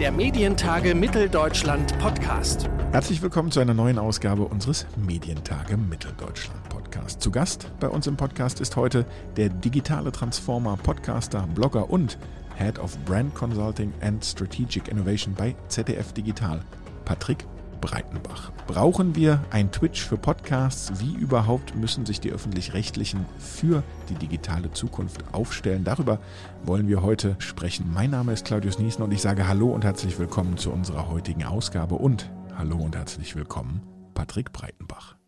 der Medientage Mitteldeutschland Podcast. Herzlich willkommen zu einer neuen Ausgabe unseres Medientage Mitteldeutschland Podcast. Zu Gast bei uns im Podcast ist heute der digitale Transformer, Podcaster, Blogger und Head of Brand Consulting and Strategic Innovation bei ZDF Digital, Patrick Breitenbach. Brauchen wir ein Twitch für Podcasts? Wie überhaupt müssen sich die öffentlich-rechtlichen für die digitale Zukunft aufstellen? Darüber wollen wir heute sprechen. Mein Name ist Claudius Niesen und ich sage Hallo und herzlich willkommen zu unserer heutigen Ausgabe und Hallo und herzlich willkommen, Patrick Breitenbach.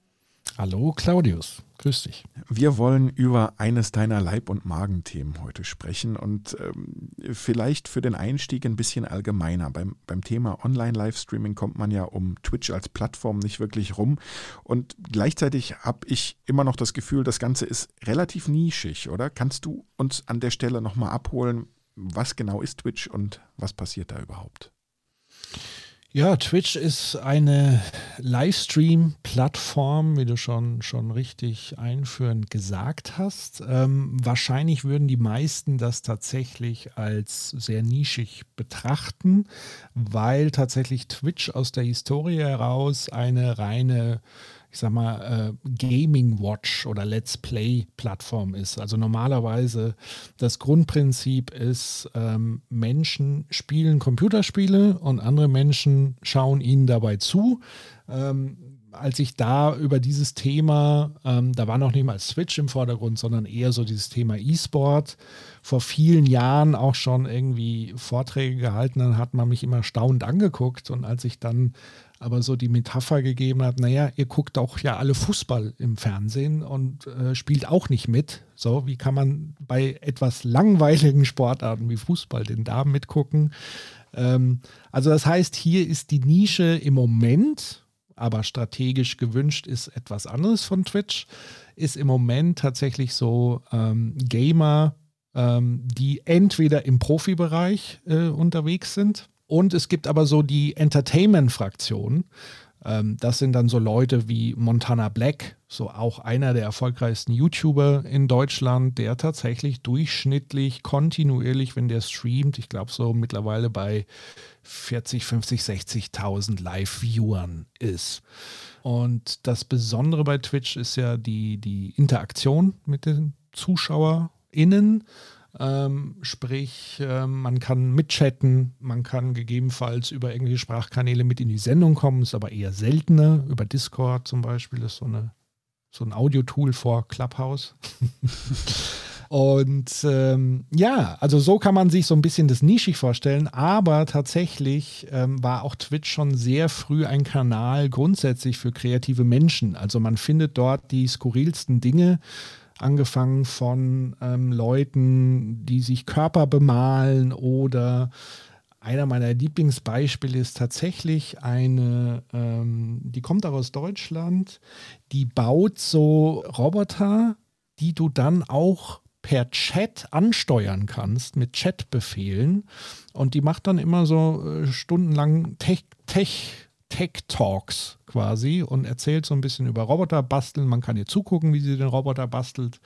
Hallo Claudius, grüß dich. Wir wollen über eines deiner Leib- und Magenthemen heute sprechen und ähm, vielleicht für den Einstieg ein bisschen allgemeiner. Beim, beim Thema Online-Livestreaming kommt man ja um Twitch als Plattform nicht wirklich rum und gleichzeitig habe ich immer noch das Gefühl, das Ganze ist relativ nischig, oder? Kannst du uns an der Stelle nochmal abholen, was genau ist Twitch und was passiert da überhaupt? Ja, Twitch ist eine Livestream-Plattform, wie du schon, schon richtig einführend gesagt hast. Ähm, wahrscheinlich würden die meisten das tatsächlich als sehr nischig betrachten, weil tatsächlich Twitch aus der Historie heraus eine reine ich sag mal, äh, Gaming Watch oder Let's Play Plattform ist. Also normalerweise das Grundprinzip ist, ähm, Menschen spielen Computerspiele und andere Menschen schauen ihnen dabei zu. Ähm, als ich da über dieses Thema, ähm, da war noch nicht mal Switch im Vordergrund, sondern eher so dieses Thema E-Sport, vor vielen Jahren auch schon irgendwie Vorträge gehalten, dann hat man mich immer staunend angeguckt. Und als ich dann aber so die Metapher gegeben hat, naja, ihr guckt auch ja alle Fußball im Fernsehen und äh, spielt auch nicht mit. So, wie kann man bei etwas langweiligen Sportarten wie Fußball denn da mitgucken? Ähm, also das heißt, hier ist die Nische im Moment, aber strategisch gewünscht ist etwas anderes von Twitch, ist im Moment tatsächlich so ähm, Gamer, ähm, die entweder im Profibereich äh, unterwegs sind und es gibt aber so die Entertainment-Fraktion. Ähm, das sind dann so Leute wie Montana Black, so auch einer der erfolgreichsten YouTuber in Deutschland, der tatsächlich durchschnittlich, kontinuierlich, wenn der streamt, ich glaube so mittlerweile bei 40, 50, 60.000 Live-Viewern ist. Und das Besondere bei Twitch ist ja die, die Interaktion mit den ZuschauerInnen. Ähm, sprich, äh, man kann mitchatten, man kann gegebenenfalls über irgendwelche Sprachkanäle mit in die Sendung kommen, ist aber eher seltener. Über Discord zum Beispiel ist so, eine, so ein Audio-Tool vor Clubhouse. Und ähm, ja, also so kann man sich so ein bisschen das nischig vorstellen, aber tatsächlich ähm, war auch Twitch schon sehr früh ein Kanal grundsätzlich für kreative Menschen. Also man findet dort die skurrilsten Dinge angefangen von ähm, Leuten, die sich Körper bemalen oder einer meiner Lieblingsbeispiele ist tatsächlich eine, ähm, die kommt auch aus Deutschland, die baut so Roboter, die du dann auch per Chat ansteuern kannst mit Chatbefehlen. Und die macht dann immer so äh, stundenlang Tech, Tech Tech Talks quasi und erzählt so ein bisschen über Roboter basteln. Man kann ihr zugucken, wie sie den Roboter bastelt.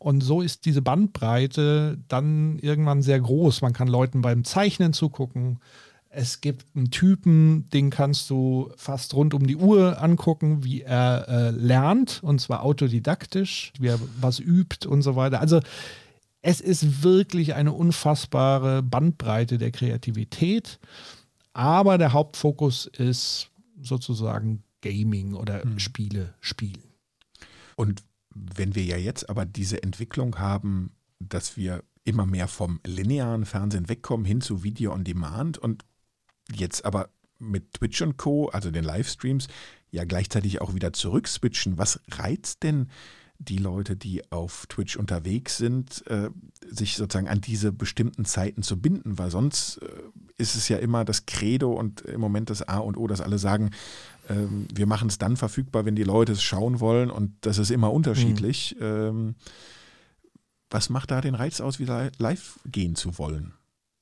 Und so ist diese Bandbreite dann irgendwann sehr groß. Man kann Leuten beim Zeichnen zugucken. Es gibt einen Typen, den kannst du fast rund um die Uhr angucken, wie er äh, lernt, und zwar autodidaktisch, wie er was übt und so weiter. Also es ist wirklich eine unfassbare Bandbreite der Kreativität. Aber der Hauptfokus ist sozusagen Gaming oder hm. Spiele spielen. Und wenn wir ja jetzt aber diese Entwicklung haben, dass wir immer mehr vom linearen Fernsehen wegkommen hin zu Video on Demand und jetzt aber mit Twitch und Co., also den Livestreams, ja gleichzeitig auch wieder zurückswitchen. Was reizt denn die Leute, die auf Twitch unterwegs sind, äh, sich sozusagen an diese bestimmten Zeiten zu binden, weil sonst äh, ist es ja immer das Credo und im Moment das A und O, dass alle sagen, äh, wir machen es dann verfügbar, wenn die Leute es schauen wollen und das ist immer unterschiedlich. Mhm. Ähm, was macht da den Reiz aus, wieder live gehen zu wollen?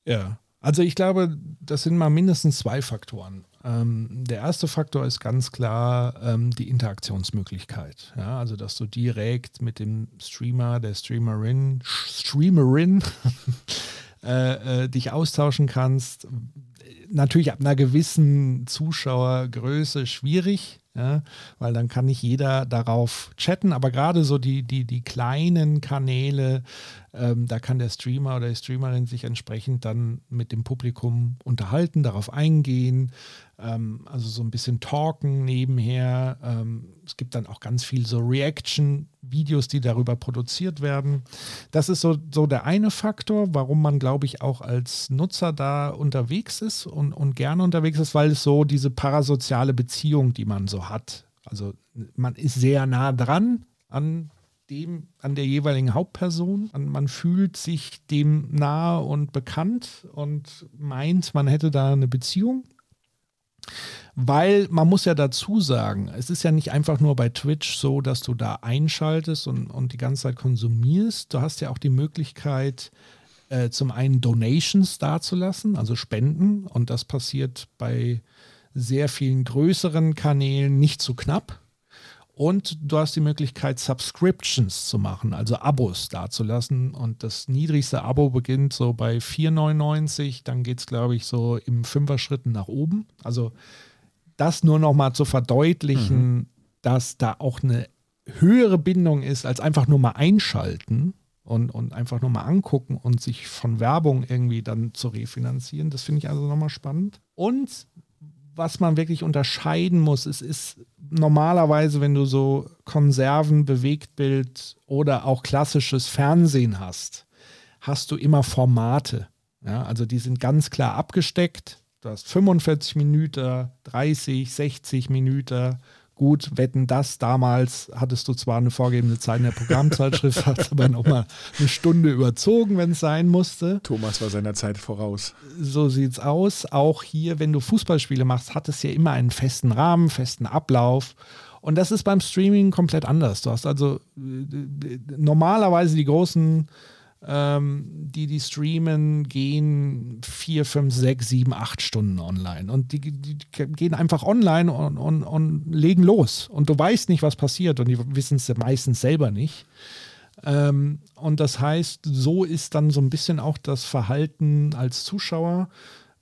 Ja, also ich glaube, das sind mal mindestens zwei Faktoren. Ähm, der erste Faktor ist ganz klar ähm, die Interaktionsmöglichkeit. Ja, also dass du direkt mit dem Streamer, der Streamerin, Streamerin äh, äh, dich austauschen kannst. Natürlich ab einer gewissen Zuschauergröße schwierig, ja, weil dann kann nicht jeder darauf chatten, aber gerade so die, die, die kleinen Kanäle, ähm, da kann der Streamer oder die Streamerin sich entsprechend dann mit dem Publikum unterhalten, darauf eingehen, ähm, also so ein bisschen talken nebenher. Ähm, es gibt dann auch ganz viel so Reaction-Videos, die darüber produziert werden. Das ist so, so der eine Faktor, warum man, glaube ich, auch als Nutzer da unterwegs ist und, und gerne unterwegs ist, weil es so diese parasoziale Beziehung, die man so hat. Also man ist sehr nah dran an dem, an der jeweiligen Hauptperson. Man fühlt sich dem nahe und bekannt und meint, man hätte da eine Beziehung. Weil man muss ja dazu sagen, es ist ja nicht einfach nur bei Twitch so, dass du da einschaltest und, und die ganze Zeit konsumierst. Du hast ja auch die Möglichkeit, äh, zum einen Donations dazulassen, also Spenden. Und das passiert bei sehr vielen größeren Kanälen nicht so knapp. Und du hast die Möglichkeit, Subscriptions zu machen, also Abos dazulassen. Und das niedrigste Abo beginnt so bei 4,99. Dann geht es, glaube ich, so im Fünfer-Schritten nach oben. Also das nur noch mal zu verdeutlichen, mhm. dass da auch eine höhere Bindung ist, als einfach nur mal einschalten und, und einfach nur mal angucken und sich von Werbung irgendwie dann zu refinanzieren. Das finde ich also nochmal spannend. Und was man wirklich unterscheiden muss, es ist normalerweise, wenn du so Konserven, Bewegtbild oder auch klassisches Fernsehen hast, hast du immer Formate. Ja, also die sind ganz klar abgesteckt. Du hast 45 Minuten, 30, 60 Minuten, Gut, wetten das. Damals hattest du zwar eine vorgegebene Zeit in der Programmzeitschrift, hast aber nochmal eine Stunde überzogen, wenn es sein musste. Thomas war seiner Zeit voraus. So sieht's aus. Auch hier, wenn du Fußballspiele machst, hat es ja immer einen festen Rahmen, festen Ablauf. Und das ist beim Streaming komplett anders. Du hast also äh, normalerweise die großen die, die streamen, gehen vier, fünf, sechs, sieben, acht Stunden online. Und die, die gehen einfach online und, und, und legen los. Und du weißt nicht, was passiert. Und die wissen es meistens selber nicht. Ähm, und das heißt, so ist dann so ein bisschen auch das Verhalten als Zuschauer.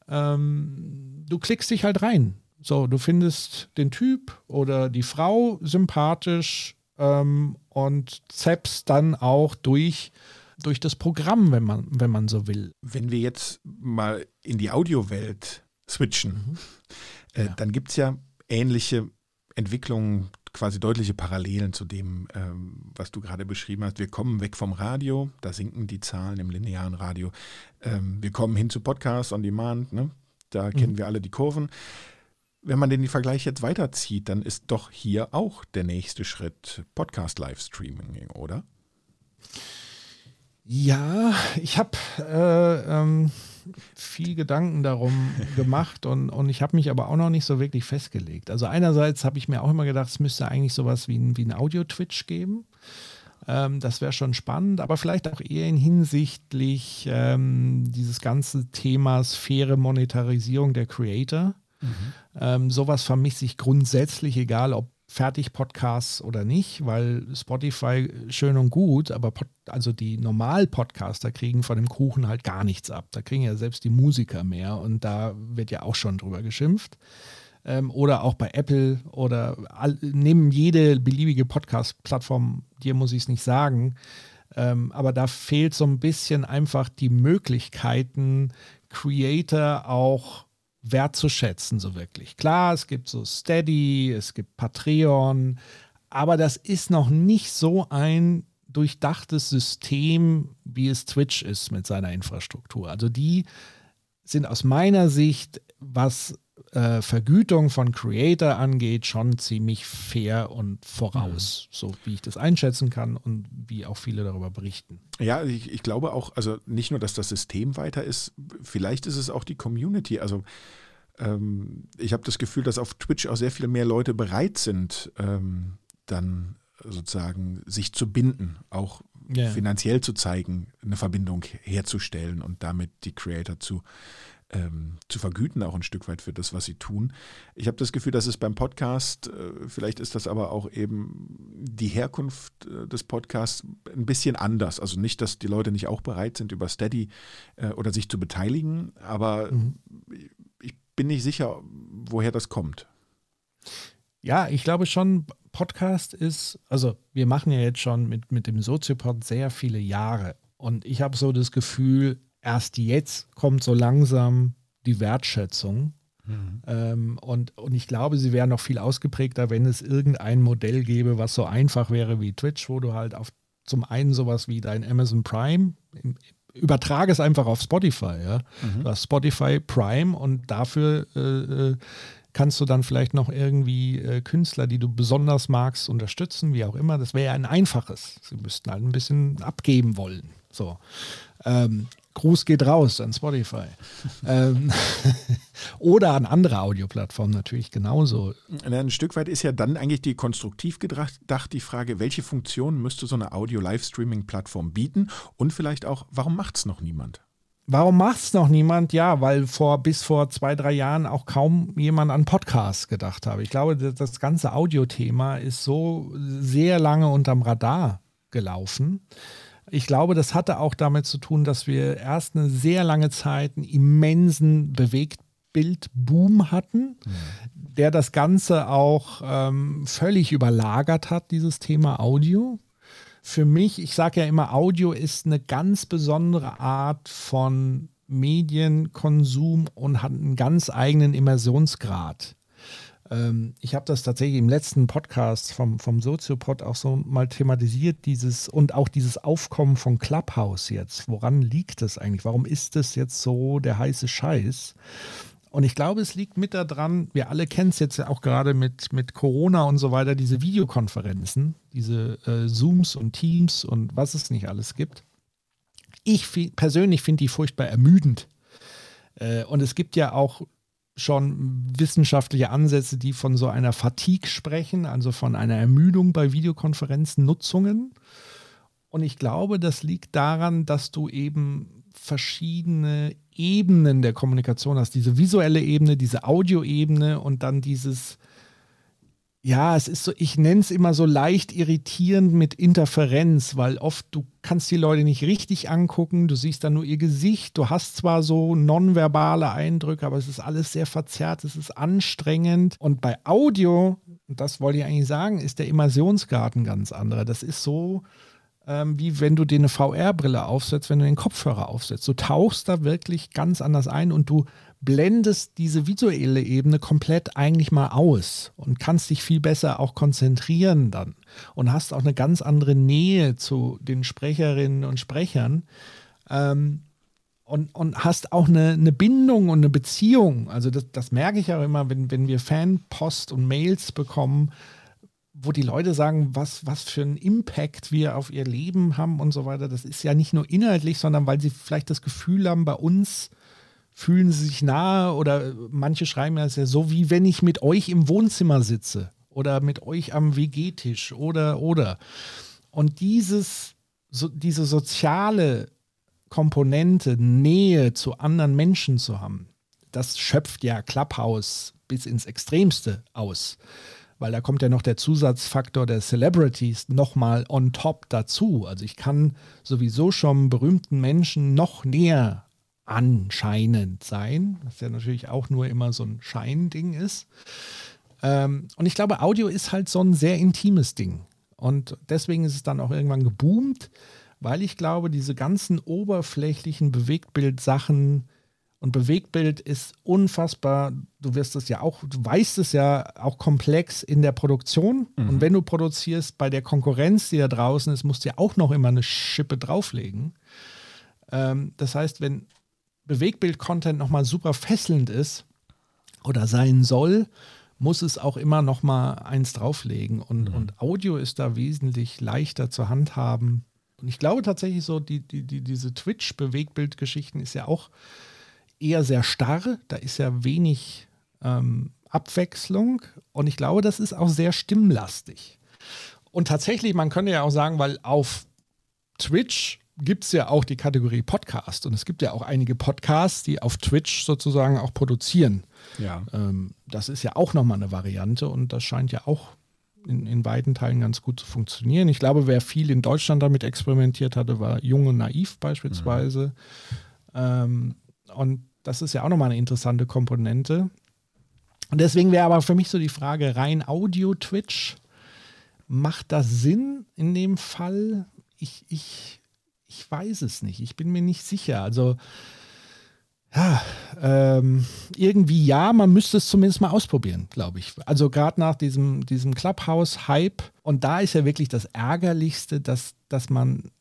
Ähm, du klickst dich halt rein. So, du findest den Typ oder die Frau sympathisch ähm, und zappst dann auch durch durch das Programm, wenn man, wenn man so will. Wenn wir jetzt mal in die Audiowelt switchen, mhm. äh, ja. dann gibt es ja ähnliche Entwicklungen, quasi deutliche Parallelen zu dem, ähm, was du gerade beschrieben hast. Wir kommen weg vom Radio, da sinken die Zahlen im linearen Radio. Ähm, wir kommen hin zu Podcasts on Demand, ne? da mhm. kennen wir alle die Kurven. Wenn man den Vergleich jetzt weiterzieht, dann ist doch hier auch der nächste Schritt Podcast-Livestreaming, oder? Ja, ich habe äh, ähm, viel Gedanken darum gemacht und, und ich habe mich aber auch noch nicht so wirklich festgelegt. Also einerseits habe ich mir auch immer gedacht, es müsste eigentlich sowas wie ein, wie ein Audio-Twitch geben. Ähm, das wäre schon spannend, aber vielleicht auch eher in hinsichtlich ähm, dieses ganze Themas faire Monetarisierung der Creator. Mhm. Ähm, sowas vermisse ich grundsätzlich, egal ob Fertig-Podcasts oder nicht, weil Spotify schön und gut, aber Pod, also die Normal-Podcaster kriegen von dem Kuchen halt gar nichts ab. Da kriegen ja selbst die Musiker mehr und da wird ja auch schon drüber geschimpft. Ähm, oder auch bei Apple oder all, nehmen jede beliebige Podcast-Plattform, dir muss ich es nicht sagen. Ähm, aber da fehlt so ein bisschen einfach die Möglichkeiten, Creator auch wertzuschätzen, so wirklich. Klar, es gibt so Steady, es gibt Patreon, aber das ist noch nicht so ein durchdachtes System, wie es Twitch ist mit seiner Infrastruktur. Also die sind aus meiner Sicht, was äh, Vergütung von Creator angeht, schon ziemlich fair und voraus, mhm. so wie ich das einschätzen kann und wie auch viele darüber berichten. Ja, ich, ich, glaube auch, also nicht nur, dass das System weiter ist, vielleicht ist es auch die Community. Also ähm, ich habe das Gefühl, dass auf Twitch auch sehr viel mehr Leute bereit sind, ähm, dann sozusagen sich zu binden, auch yeah. finanziell zu zeigen, eine Verbindung herzustellen und damit die Creator zu ähm, zu vergüten, auch ein Stück weit für das, was sie tun. Ich habe das Gefühl, dass es beim Podcast, äh, vielleicht ist das aber auch eben die Herkunft äh, des Podcasts ein bisschen anders. Also nicht, dass die Leute nicht auch bereit sind, über Steady äh, oder sich zu beteiligen, aber mhm. ich bin nicht sicher, woher das kommt. Ja, ich glaube schon, Podcast ist, also wir machen ja jetzt schon mit, mit dem Soziopod sehr viele Jahre. Und ich habe so das Gefühl, erst jetzt kommt so langsam die Wertschätzung. Mhm. Ähm, und, und ich glaube, sie wäre noch viel ausgeprägter, wenn es irgendein Modell gäbe, was so einfach wäre wie Twitch, wo du halt auf zum einen sowas wie dein Amazon Prime, übertrage es einfach auf Spotify, ja. Mhm. Du hast Spotify Prime und dafür äh, äh, kannst du dann vielleicht noch irgendwie äh, Künstler, die du besonders magst, unterstützen, wie auch immer. Das wäre ja ein einfaches. Sie müssten halt ein bisschen abgeben wollen. So. Ähm, Gruß geht raus an Spotify. ähm, oder an andere Audioplattformen natürlich genauso. Ein Stück weit ist ja dann eigentlich die konstruktiv gedacht die Frage, welche Funktion müsste so eine Audio-Livestreaming-Plattform bieten und vielleicht auch, warum macht es noch niemand? Warum macht es noch niemand? Ja, weil vor bis vor zwei, drei Jahren auch kaum jemand an Podcasts gedacht habe. Ich glaube, das ganze Audiothema ist so sehr lange unterm Radar gelaufen. Ich glaube, das hatte auch damit zu tun, dass wir erst eine sehr lange Zeit einen immensen Bewegtbildboom hatten, mhm. der das Ganze auch ähm, völlig überlagert hat, dieses Thema Audio. Für mich, ich sage ja immer, Audio ist eine ganz besondere Art von Medienkonsum und hat einen ganz eigenen Immersionsgrad. Ähm, ich habe das tatsächlich im letzten Podcast vom, vom Soziopod auch so mal thematisiert, dieses und auch dieses Aufkommen von Clubhouse jetzt. Woran liegt das eigentlich? Warum ist das jetzt so der heiße Scheiß? Und ich glaube, es liegt mit daran, wir alle kennen es jetzt ja auch gerade mit, mit Corona und so weiter, diese Videokonferenzen, diese äh, Zooms und Teams und was es nicht alles gibt. Ich persönlich finde die furchtbar ermüdend. Äh, und es gibt ja auch schon wissenschaftliche Ansätze, die von so einer Fatigue sprechen, also von einer Ermüdung bei Videokonferenznutzungen. Und ich glaube, das liegt daran, dass du eben verschiedene Ebenen der Kommunikation hast. Diese visuelle Ebene, diese Audioebene und dann dieses ja, es ist so, ich nenne es immer so leicht irritierend mit Interferenz, weil oft du kannst die Leute nicht richtig angucken, du siehst dann nur ihr Gesicht, du hast zwar so nonverbale Eindrücke, aber es ist alles sehr verzerrt, es ist anstrengend. Und bei Audio, das wollte ich eigentlich sagen, ist der Immersionsgarten ganz anderer. Das ist so, ähm, wie wenn du dir eine VR-Brille aufsetzt, wenn du den Kopfhörer aufsetzt. Du tauchst da wirklich ganz anders ein und du blendest diese visuelle Ebene komplett eigentlich mal aus und kannst dich viel besser auch konzentrieren dann und hast auch eine ganz andere Nähe zu den Sprecherinnen und Sprechern. Ähm, und, und hast auch eine, eine Bindung und eine Beziehung. Also das, das merke ich auch immer, wenn, wenn wir Fanpost und Mails bekommen, wo die Leute sagen, was, was für einen Impact wir auf ihr Leben haben und so weiter. Das ist ja nicht nur inhaltlich, sondern weil sie vielleicht das Gefühl haben, bei uns fühlen sie sich nahe oder manche schreiben ja, es ja so, wie wenn ich mit euch im Wohnzimmer sitze oder mit euch am WG-Tisch oder oder. Und dieses, so, diese soziale Komponente, Nähe zu anderen Menschen zu haben, das schöpft ja Clubhouse bis ins Extremste aus. Weil da kommt ja noch der Zusatzfaktor der Celebrities nochmal on top dazu. Also ich kann sowieso schon berühmten Menschen noch näher anscheinend sein, was ja natürlich auch nur immer so ein Scheinding ist. Ähm, und ich glaube, Audio ist halt so ein sehr intimes Ding. Und deswegen ist es dann auch irgendwann geboomt, weil ich glaube, diese ganzen oberflächlichen Bewegtbild-Sachen und Bewegtbild ist unfassbar, du wirst es ja auch, du weißt es ja auch komplex in der Produktion. Mhm. Und wenn du produzierst bei der Konkurrenz, die da draußen ist, musst du ja auch noch immer eine Schippe drauflegen. Ähm, das heißt, wenn Bewegbild-Content nochmal super fesselnd ist oder sein soll, muss es auch immer nochmal eins drauflegen. Und, mhm. und Audio ist da wesentlich leichter zu handhaben. Und ich glaube tatsächlich so, die, die, die, diese Twitch-Bewegbild-Geschichten ist ja auch eher sehr starr. Da ist ja wenig ähm, Abwechslung. Und ich glaube, das ist auch sehr stimmlastig. Und tatsächlich, man könnte ja auch sagen, weil auf Twitch gibt es ja auch die Kategorie Podcast und es gibt ja auch einige Podcasts, die auf Twitch sozusagen auch produzieren. Ja. Ähm, das ist ja auch nochmal eine Variante und das scheint ja auch in, in weiten Teilen ganz gut zu funktionieren. Ich glaube, wer viel in Deutschland damit experimentiert hatte, war Junge Naiv beispielsweise. Mhm. Ähm, und Das ist ja auch nochmal eine interessante Komponente. Und deswegen wäre aber für mich so die Frage, rein Audio-Twitch, macht das Sinn in dem Fall? Ich, ich, ich weiß es nicht. Ich bin mir nicht sicher. Also ja, ähm, irgendwie ja, man müsste es zumindest mal ausprobieren, glaube ich. Also gerade nach diesem, diesem Clubhouse-Hype. Und da ist ja wirklich das Ärgerlichste, dass, dass man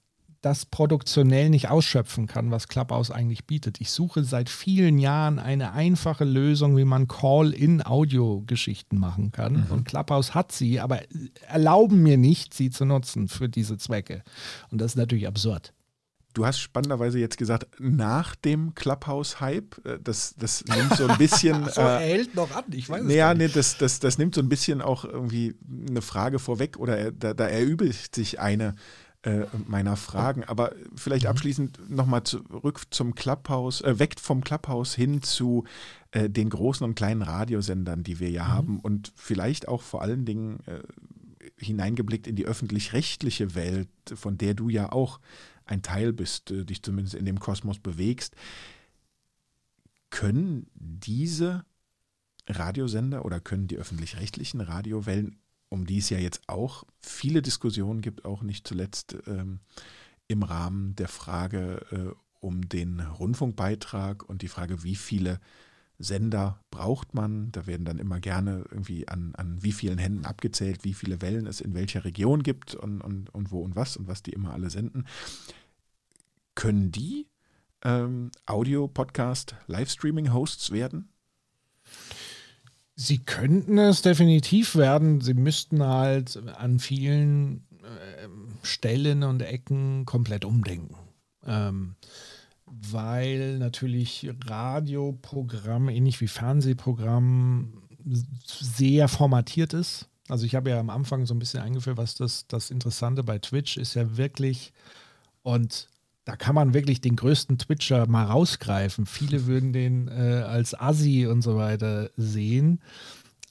das produktionell nicht ausschöpfen kann, was Clubhouse eigentlich bietet. Ich suche seit vielen Jahren eine einfache Lösung, wie man Call-in-Audio-Geschichten machen kann. Mhm. Und Clubhouse hat sie, aber erlauben mir nicht, sie zu nutzen für diese Zwecke. Und das ist natürlich absurd. Du hast spannenderweise jetzt gesagt, nach dem Clubhouse-Hype, äh, das, das nimmt so ein bisschen. so, er hält noch an, ich weiß es naja, nee, das, das, das nimmt so ein bisschen auch irgendwie eine Frage vorweg oder er, da, da erübelt sich eine äh, meiner Fragen. Aber vielleicht mhm. abschließend nochmal zurück zum Clubhouse, äh, weg vom Clubhouse hin zu äh, den großen und kleinen Radiosendern, die wir ja mhm. haben und vielleicht auch vor allen Dingen äh, hineingeblickt in die öffentlich-rechtliche Welt, von der du ja auch ein Teil bist, äh, dich zumindest in dem Kosmos bewegst, können diese Radiosender oder können die öffentlich-rechtlichen Radiowellen, um die es ja jetzt auch viele Diskussionen gibt, auch nicht zuletzt ähm, im Rahmen der Frage äh, um den Rundfunkbeitrag und die Frage, wie viele Sender braucht man. Da werden dann immer gerne irgendwie an, an wie vielen Händen abgezählt, wie viele Wellen es in welcher Region gibt und, und, und wo und was und was die immer alle senden. Können die ähm, Audio, Podcast, Livestreaming-Hosts werden? Sie könnten es definitiv werden. Sie müssten halt an vielen äh, Stellen und Ecken komplett umdenken. Ähm, weil natürlich Radioprogramm, ähnlich wie Fernsehprogramm, sehr formatiert ist. Also ich habe ja am Anfang so ein bisschen eingeführt, was das, das Interessante bei Twitch ist ja wirklich, und da kann man wirklich den größten Twitcher mal rausgreifen. Viele würden den äh, als Assi und so weiter sehen.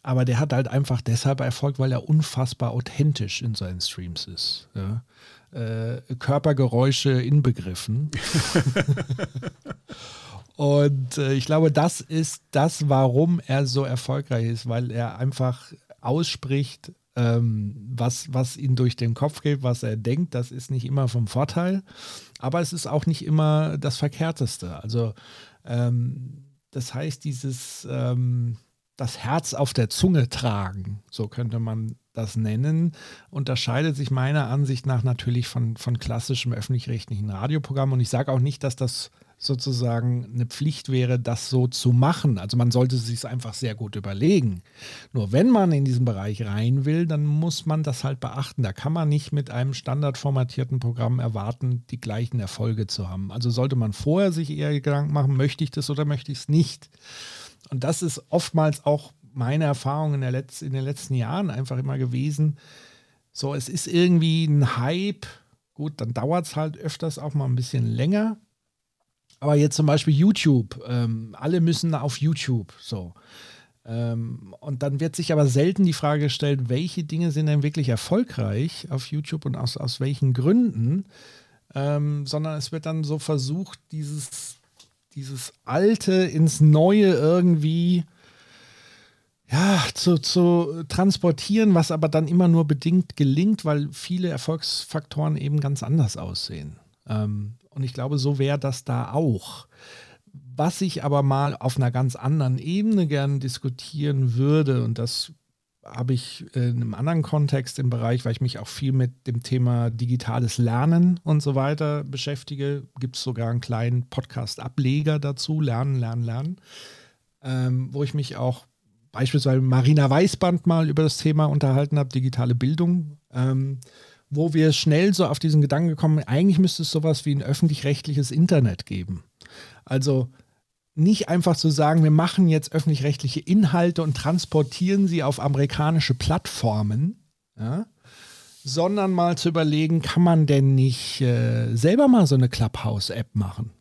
Aber der hat halt einfach deshalb Erfolg, weil er unfassbar authentisch in seinen Streams ist. Ja? Äh, Körpergeräusche inbegriffen. Und äh, ich glaube, das ist das, warum er so erfolgreich ist, weil er einfach ausspricht, ähm, was, was ihm durch den Kopf geht, was er denkt. Das ist nicht immer vom Vorteil, aber es ist auch nicht immer das Verkehrteste. Also ähm, das heißt, dieses ähm, das Herz auf der Zunge tragen, so könnte man das nennen, unterscheidet sich meiner Ansicht nach natürlich von, von klassischem öffentlich-rechtlichen Radioprogramm. Und ich sage auch nicht, dass das sozusagen eine Pflicht wäre, das so zu machen. Also man sollte es sich einfach sehr gut überlegen. Nur wenn man in diesen Bereich rein will, dann muss man das halt beachten. Da kann man nicht mit einem standardformatierten Programm erwarten, die gleichen Erfolge zu haben. Also sollte man vorher sich eher Gedanken machen, möchte ich das oder möchte ich es nicht. Und das ist oftmals auch meine Erfahrung in, der Letz-, in den letzten Jahren einfach immer gewesen. So, es ist irgendwie ein Hype. Gut, dann dauert es halt öfters auch mal ein bisschen länger. Aber jetzt zum Beispiel YouTube. Ähm, alle müssen auf YouTube. So. Ähm, und dann wird sich aber selten die Frage gestellt, welche Dinge sind denn wirklich erfolgreich auf YouTube und aus, aus welchen Gründen. Ähm, sondern es wird dann so versucht, dieses, dieses Alte ins Neue irgendwie ja, zu, zu transportieren, was aber dann immer nur bedingt gelingt, weil viele Erfolgsfaktoren eben ganz anders aussehen. Ähm, und ich glaube, so wäre das da auch. Was ich aber mal auf einer ganz anderen Ebene gerne diskutieren würde, und das habe ich in einem anderen Kontext im Bereich, weil ich mich auch viel mit dem Thema digitales Lernen und so weiter beschäftige, gibt es sogar einen kleinen Podcast-Ableger dazu, Lernen, Lernen, Lernen, ähm, wo ich mich auch beispielsweise Marina Weißband mal über das Thema unterhalten habe, digitale Bildung, ähm, wo wir schnell so auf diesen Gedanken gekommen, eigentlich müsste es sowas wie ein öffentlich-rechtliches Internet geben. Also nicht einfach zu sagen, wir machen jetzt öffentlich-rechtliche Inhalte und transportieren sie auf amerikanische Plattformen, ja, sondern mal zu überlegen, kann man denn nicht äh, selber mal so eine Clubhouse-App machen?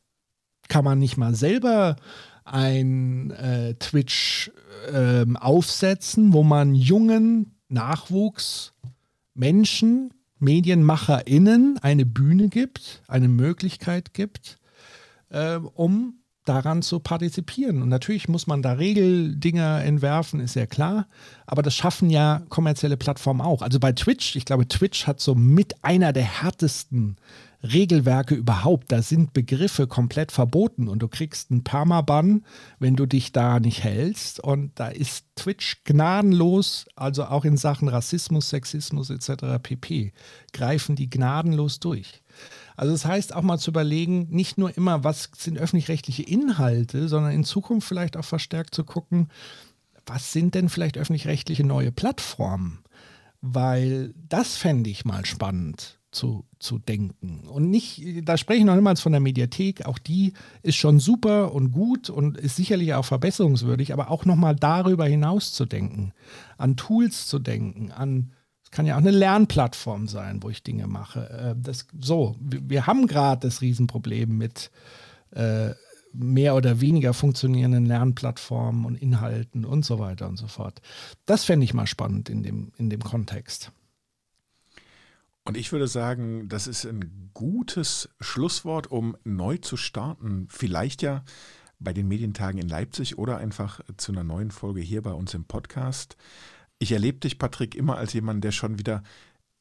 Kann man nicht mal selber ein äh, Twitch äh, aufsetzen, wo man jungen Nachwuchs, Menschen, MedienmacherInnen eine Bühne gibt, eine Möglichkeit gibt, äh, um daran zu partizipieren. Und natürlich muss man da Regeldinger entwerfen, ist ja klar. Aber das schaffen ja kommerzielle Plattformen auch. Also bei Twitch, ich glaube, Twitch hat so mit einer der härtesten Regelwerke überhaupt. Da sind Begriffe komplett verboten und du kriegst einen Permaban, wenn du dich da nicht hältst. Und da ist Twitch gnadenlos, also auch in Sachen Rassismus, Sexismus etc. pp. greifen die gnadenlos durch. Also das heißt auch mal zu überlegen, nicht nur immer, was sind öffentlich-rechtliche Inhalte, sondern in Zukunft vielleicht auch verstärkt zu gucken, was sind denn vielleicht öffentlich-rechtliche neue Plattformen? Weil das fände ich mal spannend zu, zu denken. Und nicht, da spreche ich noch niemals von der Mediathek, auch die ist schon super und gut und ist sicherlich auch verbesserungswürdig, aber auch nochmal darüber hinaus zu denken, an Tools zu denken, an kann ja auch eine Lernplattform sein, wo ich Dinge mache. Äh, das, so, wir haben gerade das Riesenproblem mit äh, mehr oder weniger funktionierenden Lernplattformen und Inhalten und so weiter und so fort. Das fände ich mal spannend in dem, in dem Kontext. Und ich würde sagen, das ist ein gutes Schlusswort, um neu zu starten. Vielleicht ja bei den Medientagen in Leipzig oder einfach zu einer neuen Folge hier bei uns im Podcast. Ich erlebe dich, Patrick, immer als jemand, der schon wieder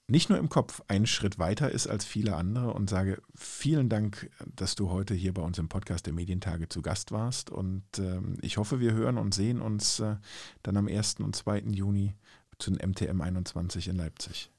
nicht nur im Kopf einen Schritt weiter ist als viele andere und sage vielen Dank, dass du heute hier bei uns im Podcast der Medientage zu Gast warst. Und äh, ich hoffe, wir hören und sehen uns äh, dann am 1. und 2. Juni zu den MTM 21 in Leipzig.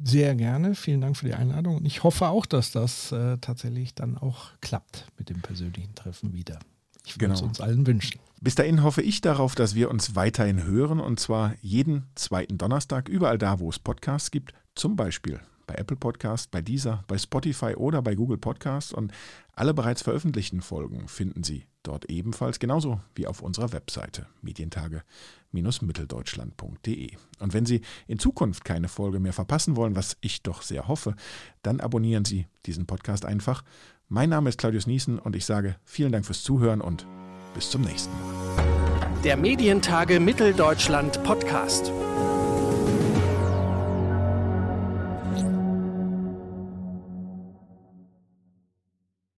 Sehr gerne. Vielen Dank für die Einladung. Und ich hoffe auch, dass das äh, tatsächlich dann auch klappt mit dem persönlichen Treffen wieder. Ich würde es genau. uns allen wünschen. Bis dahin hoffe ich darauf, dass wir uns weiterhin hören und zwar jeden zweiten Donnerstag überall da, wo es Podcasts gibt, zum Beispiel bei Apple Podcast, bei Deezer, bei Spotify oder bei Google Podcast und alle bereits veröffentlichten Folgen finden Sie dort ebenfalls, genauso wie auf unserer Webseite medientage-mitteldeutschland.de. Und wenn Sie in Zukunft keine Folge mehr verpassen wollen, was ich doch sehr hoffe, dann abonnieren Sie diesen Podcast einfach. Mein Name ist Claudius Niesen und ich sage vielen Dank fürs Zuhören und bis zum nächsten Mal. Der Medientage Mitteldeutschland Podcast.